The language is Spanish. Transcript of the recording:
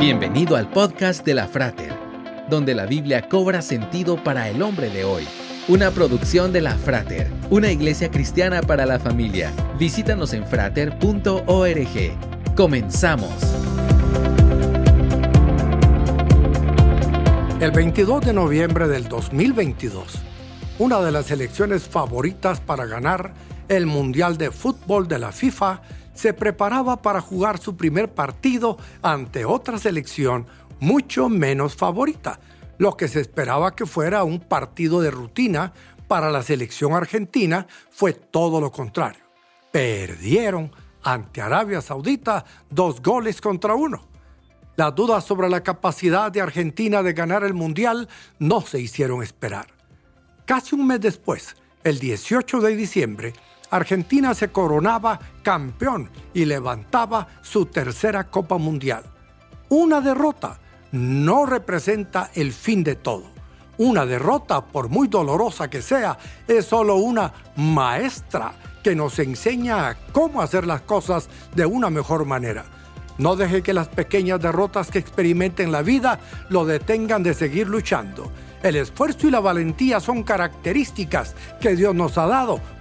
Bienvenido al podcast de la Frater, donde la Biblia cobra sentido para el hombre de hoy. Una producción de la Frater, una iglesia cristiana para la familia. Visítanos en frater.org. Comenzamos. El 22 de noviembre del 2022, una de las elecciones favoritas para ganar el Mundial de Fútbol de la FIFA se preparaba para jugar su primer partido ante otra selección mucho menos favorita, lo que se esperaba que fuera un partido de rutina para la selección argentina fue todo lo contrario. Perdieron ante Arabia Saudita dos goles contra uno. Las dudas sobre la capacidad de Argentina de ganar el Mundial no se hicieron esperar. Casi un mes después, el 18 de diciembre, Argentina se coronaba campeón y levantaba su tercera Copa Mundial. Una derrota no representa el fin de todo. Una derrota, por muy dolorosa que sea, es solo una maestra que nos enseña cómo hacer las cosas de una mejor manera. No deje que las pequeñas derrotas que experimente en la vida lo detengan de seguir luchando. El esfuerzo y la valentía son características que Dios nos ha dado